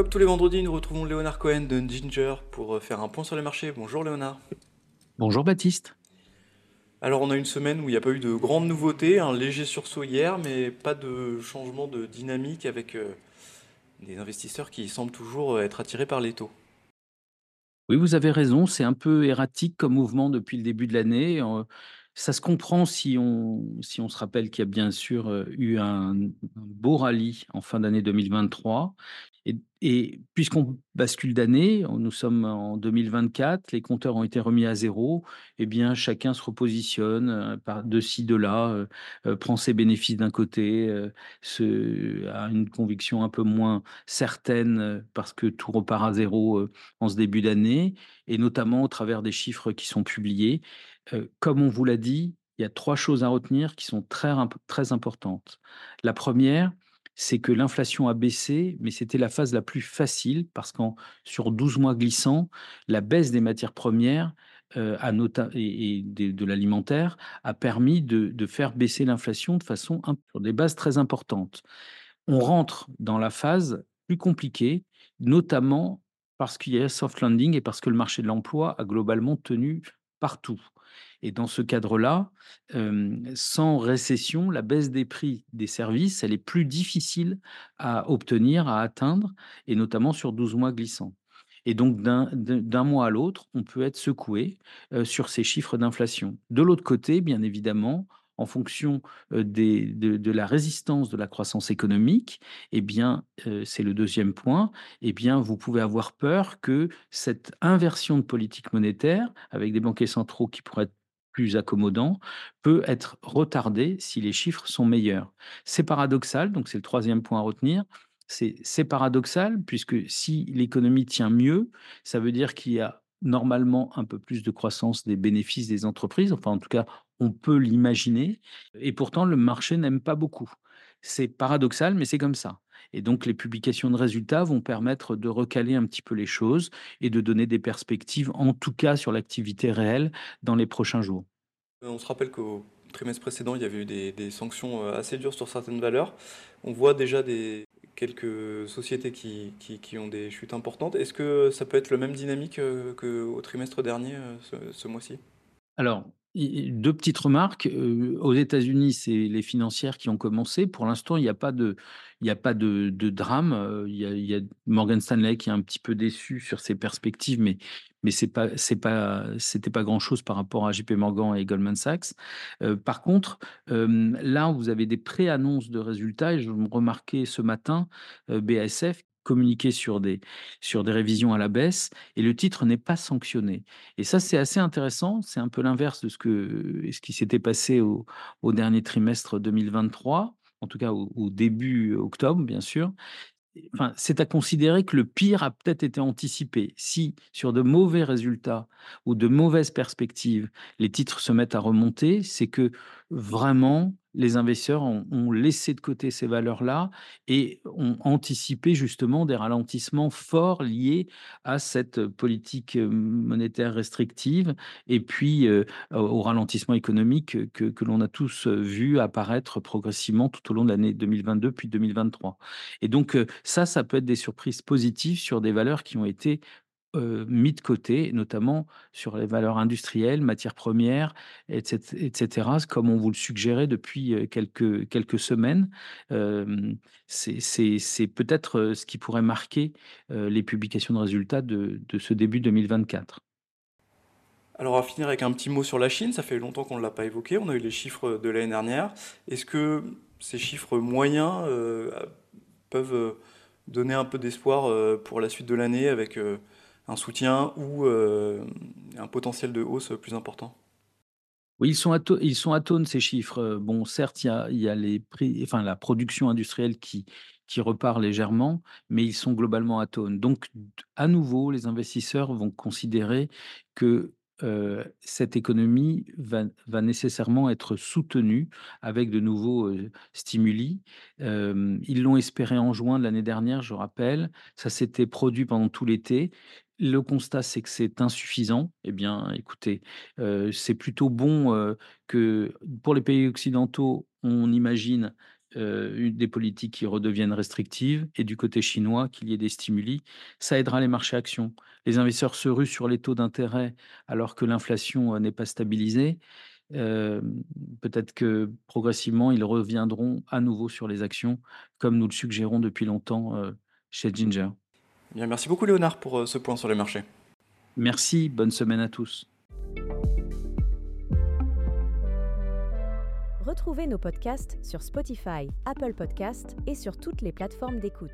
Comme tous les vendredis, nous retrouvons Léonard Cohen de Ginger pour euh, faire un point sur les marchés. Bonjour Léonard. Bonjour Baptiste. Alors on a une semaine où il n'y a pas eu de grandes nouveautés, un léger sursaut hier, mais pas de changement de dynamique avec euh, des investisseurs qui semblent toujours euh, être attirés par les taux. Oui, vous avez raison, c'est un peu erratique comme mouvement depuis le début de l'année. Euh, ça se comprend si on, si on se rappelle qu'il y a bien sûr eu un, un beau rallye en fin d'année 2023. Et, et puisqu'on bascule d'année, nous sommes en 2024, les compteurs ont été remis à zéro, eh bien chacun se repositionne euh, par de ci, de là, euh, euh, prend ses bénéfices d'un côté, a une conviction un peu moins certaine parce que tout repart à zéro en ce début d'année, et notamment au travers des chiffres qui sont publiés. Comme on vous l'a dit, il y a trois choses à retenir qui sont très, très importantes. La première, c'est que l'inflation a baissé, mais c'était la phase la plus facile parce qu'en sur 12 mois glissants, la baisse des matières premières euh, et, de, l'alimentaire a permis de, de faire baisser l'inflation de façon sur des bases très importantes. On rentre dans la phase plus compliquée, notamment parce qu'il y a soft landing et parce que le marché de l'emploi a globalement tenu partout. Et dans ce cadre-là, sans récession, la baisse des prix des services, elle est plus difficile à obtenir, à atteindre, et notamment sur 12 mois glissants. Et donc, d'un mois à l'autre, on peut être secoué sur ces chiffres d'inflation. De l'autre côté, bien évidemment, en fonction de, la résistance de la croissance économique, eh bien, c'est le deuxième point, eh bien, vous pouvez avoir peur que cette inversion de politique monétaire, avec des banquiers centraux qui pourraient être plus accommodants, peut être retardée si les chiffres sont meilleurs. C'est paradoxal, donc c'est le troisième point à retenir. C'est paradoxal, puisque si l'économie tient mieux, ça veut dire qu'il y a normalement un peu plus de croissance des bénéfices des entreprises, enfin en tout cas on peut l'imaginer, et pourtant le marché n'aime pas beaucoup. C'est paradoxal, mais c'est comme ça. Et donc les publications de résultats vont permettre de recaler un petit peu les choses et de donner des perspectives, en tout cas sur l'activité réelle, dans les prochains jours. Euh, On se rappelle qu'au trimestre précédent, il y avait eu des, des sanctions euh, assez dures sur certaines valeurs. On voit déjà des, quelques sociétés qui, qui- qui ont des chutes importantes. Est-ce que ça peut être le même dynamique euh, qu'au trimestre dernier, ce, ce mois-ci? Alors, deux petites remarques. Aux États-Unis, c'est les financières qui ont commencé. Pour l'instant, il n'y a pas de, il a pas de, drame. Il y a, Morgan Stanley qui est un petit peu déçu sur ses perspectives, mais, mais c'est pas, c'est pas, c'était pas grand-chose par rapport à JP Morgan et Goldman Sachs. Par contre, là, vous avez des pré-annonces de résultats et je me remarquais ce matin, BASF communiquer sur des, sur des révisions à la baisse et le titre n'est pas sanctionné. Et ça, c'est assez intéressant. C'est un peu l'inverse de ce, que, ce qui s'était passé au, dernier trimestre 2023, en tout cas au, au début octobre, bien sûr. Enfin, c'est à considérer que le pire a peut-être été anticipé. Si, sur de mauvais résultats ou de mauvaises perspectives, les titres se mettent à remonter, c'est que vraiment, les investisseurs ont, laissé de côté ces valeurs-là et ont anticipé justement des ralentissements forts liés à cette politique euh, monétaire restrictive et puis euh, au ralentissement économique que, que l'on a tous euh, vu apparaître progressivement tout au long de l'année 2022 puis 2023. Et donc, ça, ça peut être des surprises positives sur des valeurs qui ont été, mis de côté, notamment sur les valeurs industrielles, matières premières et cet et cetera, comme on vous le suggérait depuis, quelques quelques semaines. Hem, c'est peut-être, ce qui pourrait marquer, les publications de résultats de de ce début 2024. Alors, va finir avec un petit mot sur la Chine. Ça fait longtemps qu'on ne l'a pas évoqué. On a eu les chiffres de l'année dernière. Est-ce que ces chiffres moyens euh, peuvent euh, donner un peu d'espoir euh, pour la suite de l'année avec euh, un soutien ou euh, un potentiel de hausse plus important? Oui, ils sont ils sont ces chiffres, heu, bon certes, il y a y a les prix enfin la production industrielle qui qui repart légèrement, mais ils sont globalement atones. Donc à nouveau, les investisseurs vont considérer que, heu, cette économie va va nécessairement être soutenue avec de nouveaux, stimuli. Ils l'ont espéré en juin de l'année dernière, je rappelle. Ça s'était produit pendant tout l'été. Le constat, c'est que c'est insuffisant. Eh bien, écoutez, Heu, c'est plutôt bon, heu, que pour les pays occidentaux, on imagine euh, des politiques qui redeviennent restrictives et du côté chinois qu'il y ait des stimuli, ça aidera les marchés actions. Les investisseurs se ruent sur les taux d'intérêt alors que l'inflation n'est pas stabilisée. Peut-être que progressivement, ils reviendront à nouveau sur les actions, comme nous le suggérons depuis longtemps chez Ginger. Bien, merci beaucoup Léonard pour ce point sur les marchés. Merci, bonne semaine à tous. Retrouvez nos podcasts sur Spotify, Apple Podcasts et sur toutes les plateformes d'écoute.